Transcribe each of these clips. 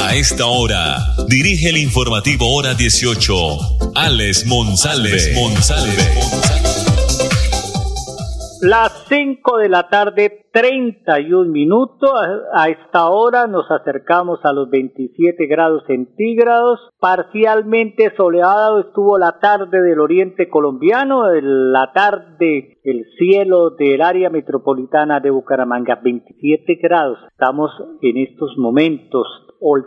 A esta hora, dirige el informativo Hora 18, Alex Monsalve. Las 5 de la tarde, 31 minutos. A esta hora nos acercamos a los 27 grados centígrados. Parcialmente soleado estuvo la tarde del oriente colombiano, la tarde el cielo del área metropolitana de Bucaramanga, 27 grados. Estamos en estos momentos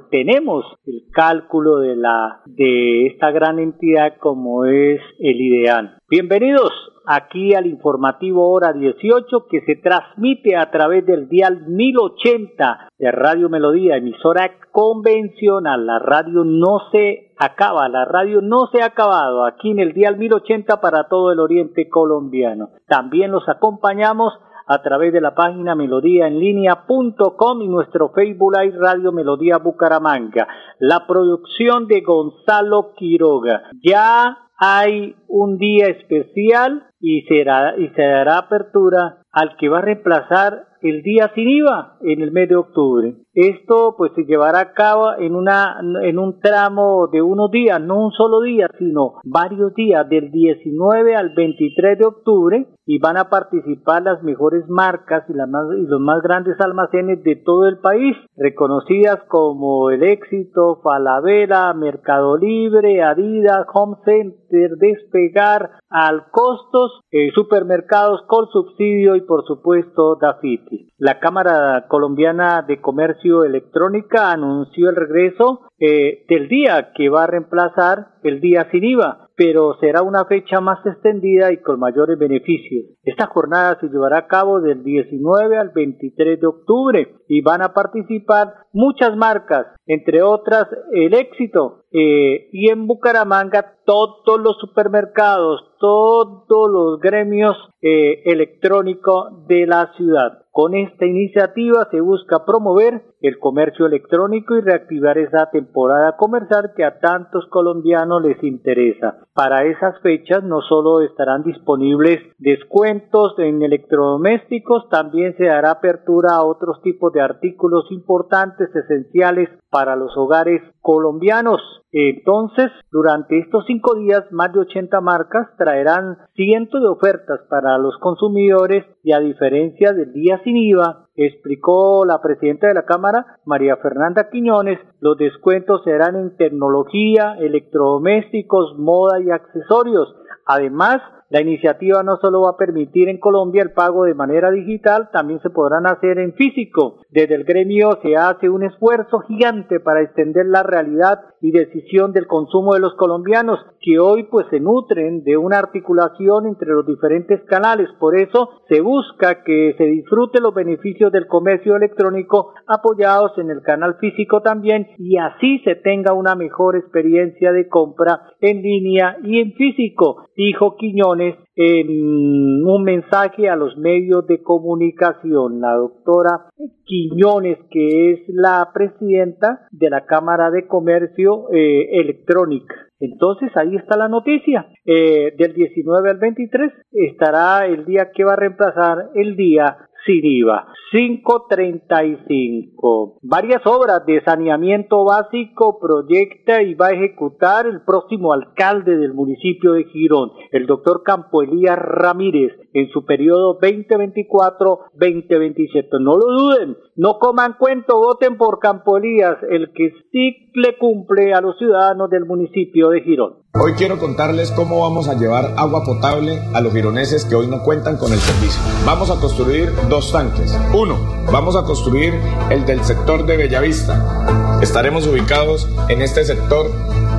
tenemos el cálculo de la de esta gran entidad como es el ideal. Bienvenidos aquí al informativo hora 18 que se transmite a través del dial 1080 de Radio Melodía, emisora convencional. La radio no se acaba, la radio no se ha acabado aquí en el dial 1080 para todo el oriente colombiano. También los acompañamos a través de la página melodíaenlínea.com y nuestro Facebook Live Radio Melodía Bucaramanga. La producción de Gonzalo Quiroga. Ya hay un día especial y será y se dará apertura al que va a reemplazar el día sin IVA en el mes de octubre. Esto pues se llevará a cabo en una en un tramo de unos días, no un solo día, sino varios días del 19 al 23 de octubre y van a participar las mejores marcas y, las más, y los más grandes almacenes de todo el país, reconocidas como El Éxito, Falabella, Mercado Libre, Adidas, Home Center, Despegar, Al Costos, eh, supermercados con subsidio y por supuesto Dafiti. La Cámara Colombiana de Comercio Electrónica anunció el regreso eh, del día que va a reemplazar el día sin IVA, pero será una fecha más extendida y con mayores beneficios. Esta jornada se llevará a cabo del 19 al 23 de octubre y van a participar muchas marcas, entre otras el éxito. Eh, y en Bucaramanga todos los supermercados, todos los gremios eh, electrónicos de la ciudad. Con esta iniciativa se busca promover el comercio electrónico y reactivar esa temporada comercial que a tantos colombianos les interesa. Para esas fechas no solo estarán disponibles descuentos en electrodomésticos, también se dará apertura a otros tipos de artículos importantes, esenciales para los hogares colombianos. Entonces, durante estos cinco días, más de 80 marcas traerán cientos de ofertas para los consumidores y a diferencia del día sin IVA, explicó la presidenta de la Cámara, María Fernanda Quiñones, los descuentos serán en tecnología, electrodomésticos, moda y accesorios. Además, la iniciativa no solo va a permitir en Colombia el pago de manera digital, también se podrán hacer en físico. Desde el gremio se hace un esfuerzo gigante para extender la realidad y decisión del consumo de los colombianos, que hoy pues se nutren de una articulación entre los diferentes canales. Por eso se busca que se disfrute los beneficios del comercio electrónico apoyados en el canal físico también y así se tenga una mejor experiencia de compra en línea y en físico, dijo Quiñones en un mensaje a los medios de comunicación. La doctora Quiñones, que es la presidenta de la Cámara de Comercio eh, Electrónica. Entonces ahí está la noticia. Eh, del 19 al 23 estará el día que va a reemplazar el día sin IVA. 535. Varias obras de saneamiento básico proyecta y va a ejecutar el próximo alcalde del municipio de Girón, el doctor Campo Elías Ramírez, en su periodo 2024-2027. No lo duden, no coman cuento, voten por Campo Elías, el que sí le cumple a los ciudadanos del municipio de Girón. Hoy quiero contarles cómo vamos a llevar agua potable a los gironeses que hoy no cuentan con el servicio. Vamos a construir dos tanques. Uno, vamos a construir el del sector de Bellavista. Estaremos ubicados en este sector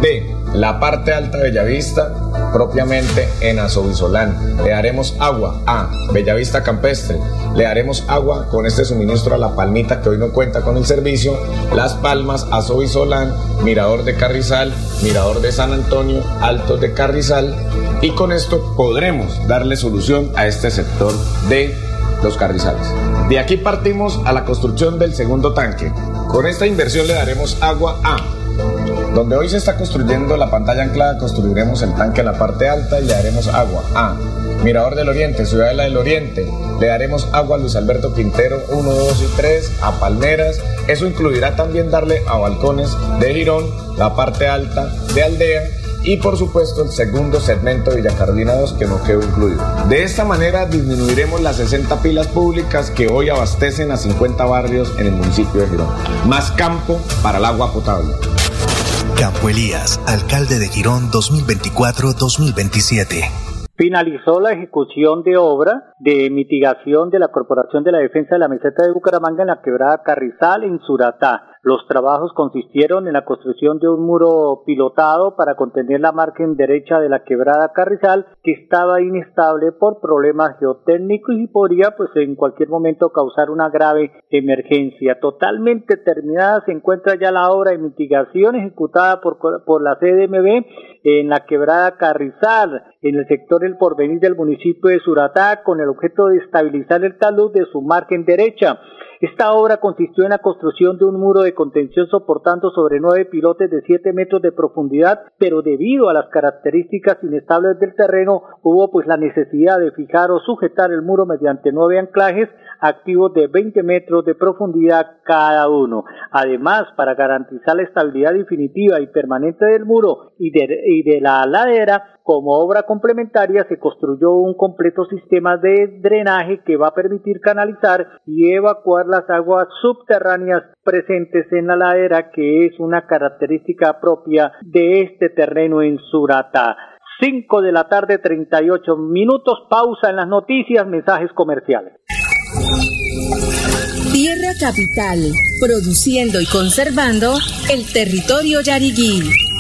de la parte alta de Bellavista, propiamente en Azovisolán. Le daremos agua a Bellavista Campestre. Le daremos agua con este suministro a La Palmita que hoy no cuenta con el servicio. Las Palmas, Azovisolán, Mirador de Carrizal, Mirador de San Antonio, Altos de Carrizal. Y con esto podremos darle solución a este sector de los carrizales. De aquí partimos a la construcción del segundo tanque. Con esta inversión le daremos agua a donde hoy se está construyendo la pantalla anclada, construiremos el tanque en la parte alta y le daremos agua a Mirador del Oriente, Ciudadela del Oriente. Le daremos agua a Luis Alberto Quintero 1, 2 y 3, a Palmeras. Eso incluirá también darle a balcones de Girón, la parte alta de Aldea y por supuesto el segundo segmento de Villa Carolina 2 que no quedó incluido. De esta manera disminuiremos las 60 pilas públicas que hoy abastecen a 50 barrios en el municipio de Girón. Más campo para el agua potable. Campo Elías, alcalde de Girón 2024-2027. Finalizó la ejecución de obra de mitigación de la Corporación de la Defensa de la Meseta de Bucaramanga en la quebrada Carrizal en Suratá. Los trabajos consistieron en la construcción de un muro pilotado para contener la margen derecha de la quebrada Carrizal que estaba inestable por problemas geotécnicos y podría pues en cualquier momento causar una grave emergencia. Totalmente terminada se encuentra ya la obra de mitigación ejecutada por, por la CDMB en la quebrada Carrizal en el sector El Porvenir del municipio de Suratá con el objeto de estabilizar el talud de su margen derecha. Esta obra consistió en la construcción de un muro de contención soportando sobre nueve pilotes de siete metros de profundidad, pero debido a las características inestables del terreno, hubo pues la necesidad de fijar o sujetar el muro mediante nueve anclajes activos de 20 metros de profundidad cada uno. Además, para garantizar la estabilidad definitiva y permanente del muro y de, la ladera, como obra complementaria se construyó un completo sistema de drenaje que va a permitir canalizar y evacuar las aguas subterráneas presentes en la ladera, que es una característica propia de este terreno en Surata. 5 de la tarde, 38 minutos, pausa en las noticias, mensajes comerciales. Tierra Capital, produciendo y conservando el territorio yariguí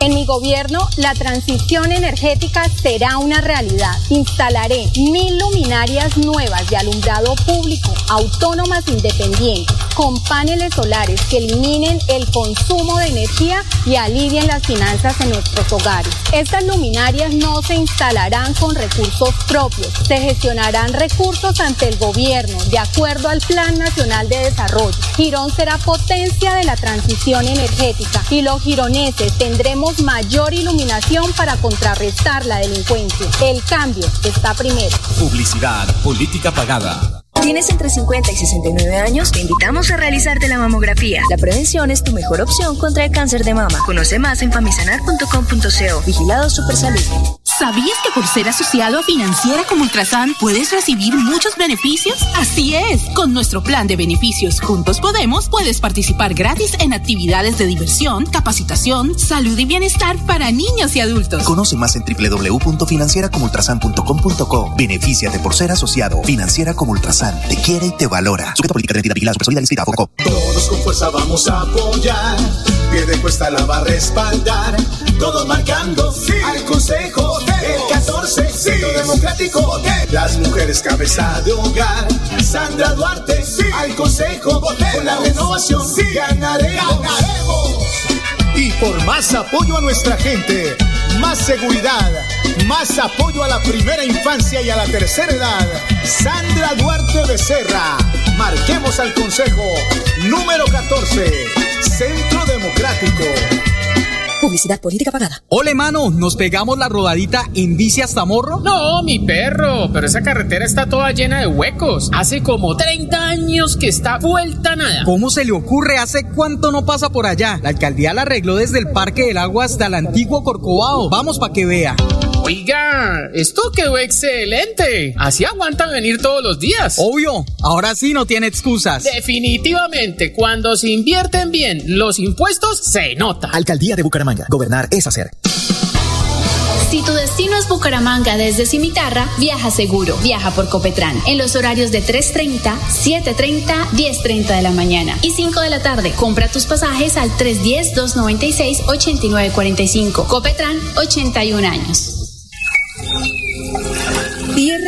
En mi gobierno, la transición energética será una realidad. Instalaré mil luminarias nuevas de alumbrado público, autónomas independientes, con paneles solares que eliminen el consumo de energía y alivien las finanzas en nuestros hogares. Estas luminarias no se instalarán con recursos propios, se gestionarán recursos ante el gobierno de acuerdo al Plan Nacional de Desarrollo. Girón será potencia de la transición energética y los gironeses tendremos mayor iluminación para contrarrestar la delincuencia. El cambio está primero. Publicidad, política pagada. ¿Tienes entre 50 y 69 años? Te invitamos a realizarte la mamografía. La prevención es tu mejor opción contra el cáncer de mama. Conoce más en famisanar.com.co. Vigilado Supersalud. ¿Sabías que por ser asociado a Financiera como Ultrasan puedes recibir muchos beneficios? Así es, con nuestro plan de beneficios Juntos Podemos puedes participar gratis en actividades de diversión, capacitación, salud y bienestar para niños y adultos. Conoce más en www.financieracomultrasan.com.co. Benefíciate por ser asociado. Financiera como Ultrasan te quiere y te valora. Sujeta política de identidad vigilada supersolidaria Todos con fuerza vamos a apoyar. Pie de cuesta la va a respaldar. Todos marcando sí. al consejo. El 14, sí. democrático. Las mujeres cabeza de hogar. Sandra Duarte, sí. al consejo. Con la renovación sí. ganaremos. ganaremos. Y por más apoyo a nuestra gente, más seguridad Más apoyo a la primera infancia y a la tercera edad. Sandra Duarte Becerra. Marquemos al Consejo número 14. Centro Democrático. Publicidad política pagada. Ole, mano, ¿nos pegamos la rodadita en bici hasta Morro? No, mi perro, pero esa carretera está toda llena de huecos. Hace como 30 años que está vuelta nada. ¿Cómo se le ocurre? ¿Hace cuánto no pasa por allá? La alcaldía la arregló desde el Parque del Agua hasta el antiguo Corcovado. Vamos pa' que vea. Oiga, esto quedó excelente. Así aguantan venir todos los días. Obvio, ahora sí no tiene excusas. Definitivamente, cuando se invierten bien los impuestos, se nota. Alcaldía de Bucaramanga. Gobernar es hacer. Si tu destino es Bucaramanga desde Cimitarra, viaja seguro. Viaja por Copetran en los horarios de 3.30, 7.30, 10.30 de la mañana y 5 de la tarde. Compra tus pasajes al 310-296-8945. Copetran, 81 años.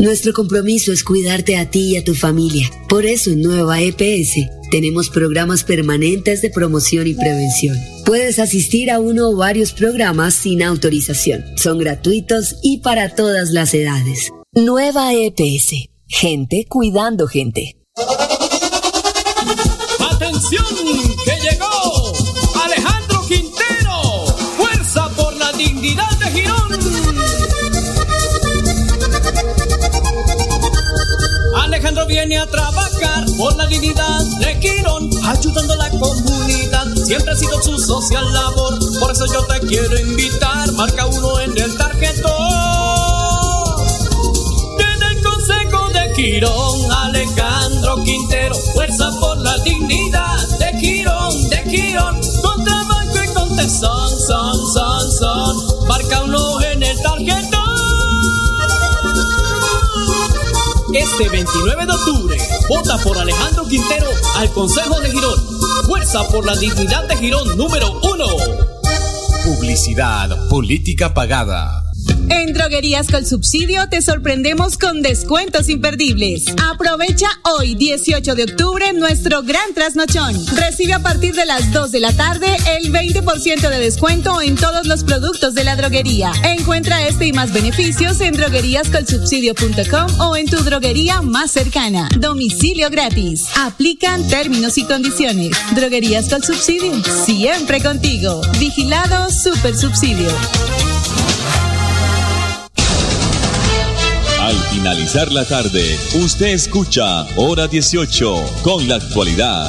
Nuestro compromiso es cuidarte a ti y a tu familia. Por eso en Nueva EPS tenemos programas permanentes de promoción y prevención. Puedes asistir a uno o varios programas sin autorización. Son gratuitos y para todas las edades. Nueva EPS. Gente cuidando gente. ¡Atención! ¡Que llegó! Alejandro Quintero. Fuerza por la dignidad de Girón. Viene a trabajar por la dignidad de Quirón, ayudando a la comunidad. Siempre ha sido su social labor, por eso yo te quiero invitar. Marca uno en el tarjetón. Desde el Consejo de Quirón, Alejandro Quintero, fuerza por la dignidad de Quirón, de Quirón. Con trabajo y con tesón, son, son, son. Marca uno en el tarjetón. Este 29 de octubre, vota por Alejandro Quintero al Consejo de Girón. Fuerza por la dignidad de Girón número uno. Publicidad, política pagada. En Droguerías con Subsidio te sorprendemos con descuentos imperdibles. Aprovecha hoy, 18 de octubre, nuestro gran trasnochón. Recibe a partir de las 2 de la tarde el 20% de descuento en todos los productos de la droguería. Encuentra este y más beneficios en drogueríascolsubsidio.com o en tu droguería más cercana. Domicilio gratis. Aplican términos y condiciones. Droguerías con Subsidio. Siempre contigo. Vigilado Super Subsidio. Finalizar la tarde, usted escucha Hora 18 con la actualidad.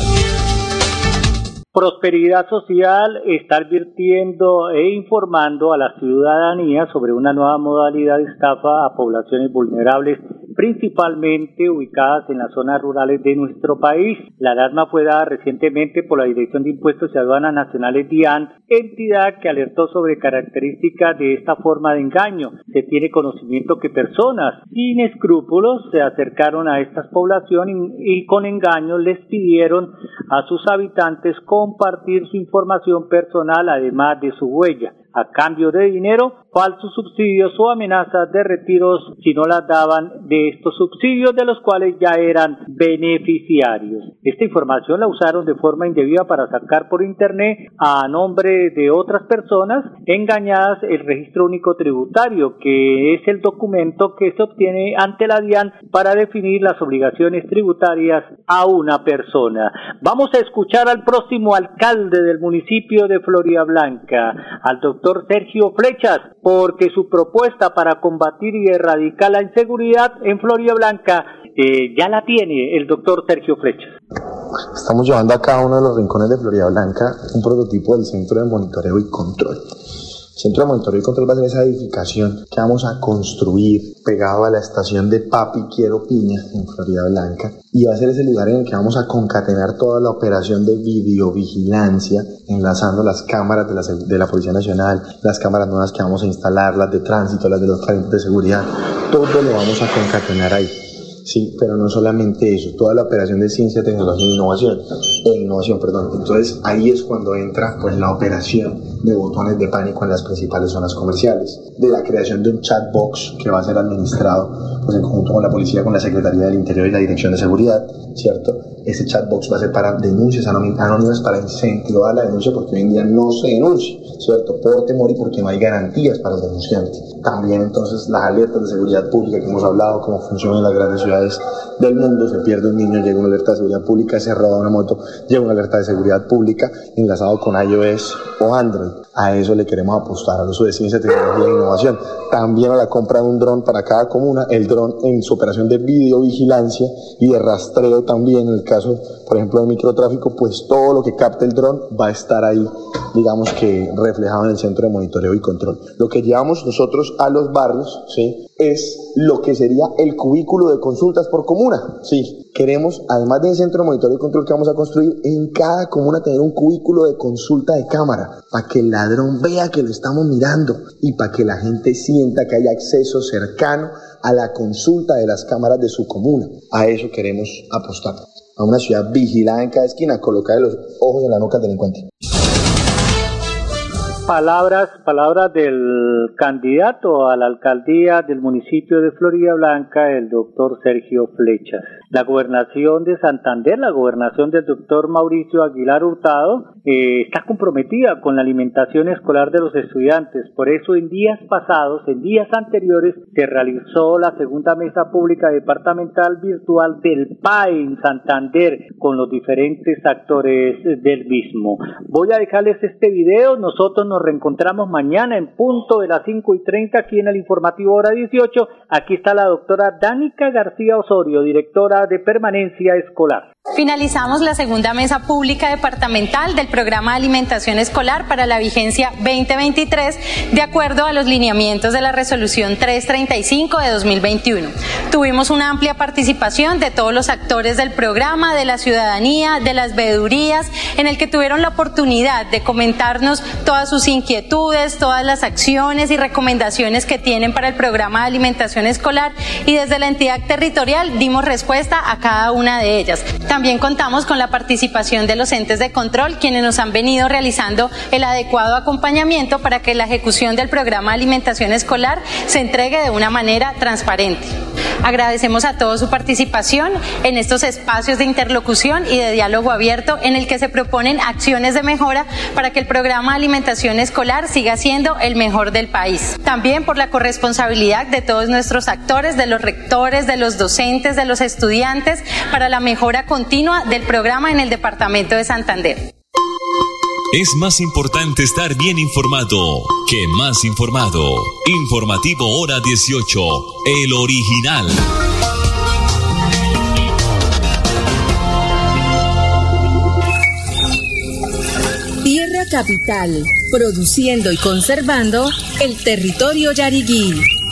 Prosperidad Social está advirtiendo e informando a la ciudadanía sobre una nueva modalidad de estafa a poblaciones vulnerables, principalmente ubicadas en las zonas rurales de nuestro país. La alarma fue dada recientemente por la Dirección de Impuestos y Aduanas Nacionales DIAN, entidad que alertó sobre características de esta forma de engaño. Se tiene conocimiento que personas sin escrúpulos se acercaron a estas poblaciones y con engaños les pidieron a sus habitantes compartir su información personal además de su huella a cambio de dinero, falsos subsidios o amenazas de retiros si no las daban de estos subsidios de los cuales ya eran beneficiarios. Esta información la usaron de forma indebida para sacar por internet a nombre de otras personas engañadas el registro único tributario, que es el documento que se obtiene ante la DIAN para definir las obligaciones tributarias a una persona. Vamos a escuchar al próximo alcalde del municipio de Florida Blanca, al doctor doctor Sergio Flechas, porque su propuesta para combatir y erradicar la inseguridad en Florida Blanca eh, ya la tiene el doctor Sergio Flechas. Estamos llevando a cada uno de los rincones de Florida Blanca un prototipo del Centro de Monitoreo y Control. Centro de Monitoreo y Control va a ser esa edificación que vamos a construir pegado a la estación de Papi Quiero Piña en Florida Blanca y va a ser ese lugar en el que vamos a concatenar toda la operación de videovigilancia enlazando las cámaras de la, de la Policía Nacional, las cámaras nuevas que vamos a instalar, las de tránsito, las de los frentes de seguridad, todo lo vamos a concatenar ahí. Sí, pero no solamente eso, toda la operación de ciencia, tecnología e innovación, e innovación, perdón. Entonces ahí es cuando entra pues la operación de botones de pánico en las principales zonas comerciales, de la creación de un chatbox que va a ser administrado pues en conjunto con la policía, con la Secretaría del Interior y la Dirección de Seguridad, ¿cierto? Ese chatbox va a ser para denuncias anónimas, para incentivar la denuncia, porque hoy en día no se denuncia, ¿cierto? Por temor y porque no hay garantías para el denunciante. También entonces las alertas de seguridad pública que hemos hablado, cómo funcionan en las grandes ciudades del mundo, se pierde un niño, llega una alerta de seguridad pública, se roba una moto, llega una alerta de seguridad pública enlazado con iOS o Android. A eso le queremos apostar, al uso de ciencia, tecnología e innovación. También a la compra de un dron para cada comuna, el dron en su operación de videovigilancia y de rastreo también, en el caso, por ejemplo, de microtráfico, pues todo lo que capte el dron va a estar ahí, digamos que reflejado en el centro de monitoreo y control. Lo que llevamos nosotros a los barrios, ¿sí? Es lo que sería el cubículo de consultas por comuna. Sí, queremos, además del centro de monitoreo y control que vamos a construir, en cada comuna tener un cubículo de consulta de cámara, para que el ladrón vea que lo estamos mirando y para que la gente sienta que hay acceso cercano a la consulta de las cámaras de su comuna. A eso queremos apostar. A una ciudad vigilada en cada esquina, colocar los ojos en la nuca del delincuente palabras, palabras del candidato a la alcaldía del municipio de Florida Blanca, el doctor Sergio Flechas. La gobernación de Santander, la gobernación del doctor Mauricio Aguilar Hurtado, eh, está comprometida con la alimentación escolar de los estudiantes. Por eso en días pasados, en días anteriores, se realizó la segunda mesa pública departamental virtual del PAE en Santander con los diferentes actores del mismo. Voy a dejarles este video. Nosotros nos reencontramos mañana en punto de las 5 y 30 aquí en el informativo hora 18. Aquí está la doctora Dánica García Osorio, directora de permanencia escolar. Finalizamos la segunda mesa pública departamental del programa de alimentación escolar para la vigencia 2023 de acuerdo a los lineamientos de la resolución 335 de 2021. Tuvimos una amplia participación de todos los actores del programa, de la ciudadanía, de las veedurías, en el que tuvieron la oportunidad de comentarnos todas sus inquietudes, todas las acciones y recomendaciones que tienen para el programa de alimentación escolar y desde la entidad territorial dimos respuesta a cada una de ellas. Contamos con la participación de los entes de control, quienes nos han venido realizando el adecuado acompañamiento para que la ejecución del programa de alimentación escolar se entregue de una manera transparente. Agradecemos a todos su participación en estos espacios de interlocución y de diálogo abierto en el que se proponen acciones de mejora para que el programa de alimentación escolar siga siendo el mejor del país. También por la corresponsabilidad de todos nuestros actores, de los rectores, de los docentes, de los estudiantes, para la mejora continua del programa en el departamento de Santander. Es más importante estar bien informado que más informado. Informativo Hora 18, el original. Tierra Capital, produciendo y conservando el territorio yariguí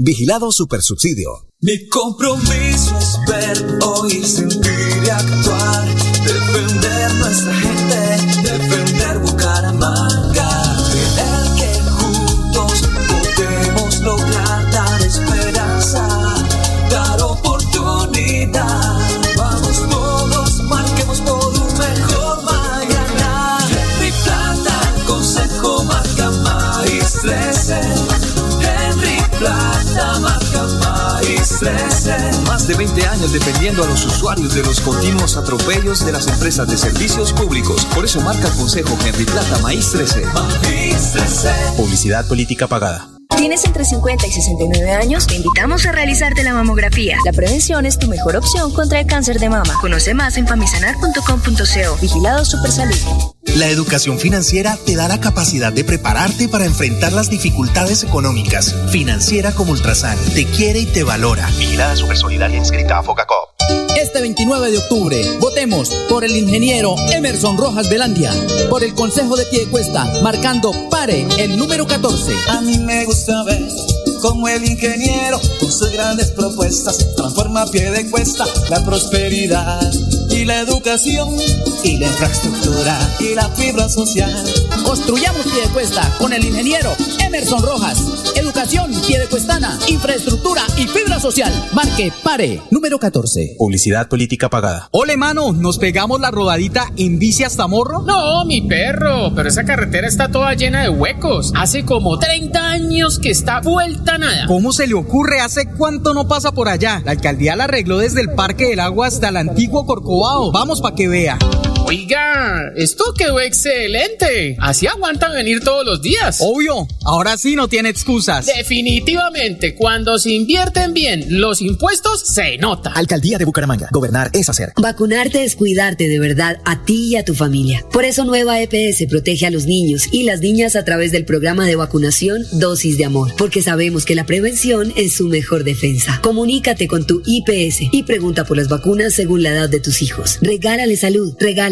Vigilado Supersubsidio. Mi compromiso es ver, oír, sentir y actuar. Defender nuestra gente, defendiendo a los usuarios de los continuos atropellos de las empresas de servicios públicos. Por eso marca el Consejo Henry Plata Maíz 13. Maíz 13. Publicidad política pagada. ¿Tienes entre 50 y 69 años? Te invitamos a realizarte la mamografía. La prevención es tu mejor opción contra el cáncer de mama. Conoce más en famisanar.com.co. Vigilado Supersalud. La educación financiera te da la capacidad de prepararte para enfrentar las dificultades económicas. Financiera como Ultrasan te quiere y te valora. Vigilada Supersolidaria inscrita a Focacop. Este 29 de octubre, votemos por el ingeniero Emerson Rojas Velandia, por el Consejo de Piedecuesta, marcando pare el número 14. A mí me gusta ver cómo el ingeniero, con sus grandes propuestas, transforma pie de cuesta la prosperidad y la educación y la infraestructura y la fibra social. Construyamos Piedecuesta con el ingeniero Emerson Rojas. Educación piedecuestana, infraestructura y fibra social. Marque pare número 14. Publicidad política pagada. Ole, mano, ¿nos pegamos la rodadita en bici hasta Morro? No, mi perro, pero esa carretera está toda llena de huecos. Hace como 30 años que está vuelta a nada. ¿Cómo se le ocurre? ¿Hace cuánto no pasa por allá? La alcaldía la arregló desde el Parque del Agua hasta el antiguo Corcovado. Vamos para que vea. Oiga, esto quedó excelente. Así aguantan venir todos los días. Obvio, ahora sí no tiene excusas. Definitivamente, cuando se invierten bien los impuestos, se nota. Alcaldía de Bucaramanga. Gobernar es hacer. Vacunarte es cuidarte de verdad a ti y a tu familia. Por eso Nueva EPS protege a los niños y las niñas a través del programa de vacunación Dosis de Amor, porque sabemos que la prevención es su mejor defensa. Comunícate con tu IPS y pregunta por las vacunas según la edad de tus hijos. Regálale salud,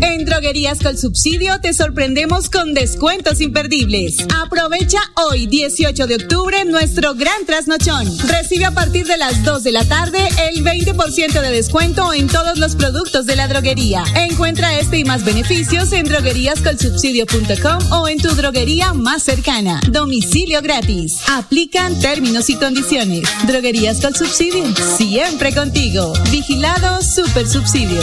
En Droguerías con Subsidio te sorprendemos con descuentos imperdibles. Aprovecha hoy, 18 de octubre, nuestro gran trasnochón. Recibe a partir de las 2 de la tarde el 20% de descuento en todos los productos de la droguería. Encuentra este y más beneficios en drogueríascolsubsidio.com o en tu droguería más cercana. Domicilio gratis. Aplican términos y condiciones. Droguerías con Subsidio. Siempre contigo. Vigilado Super Subsidio.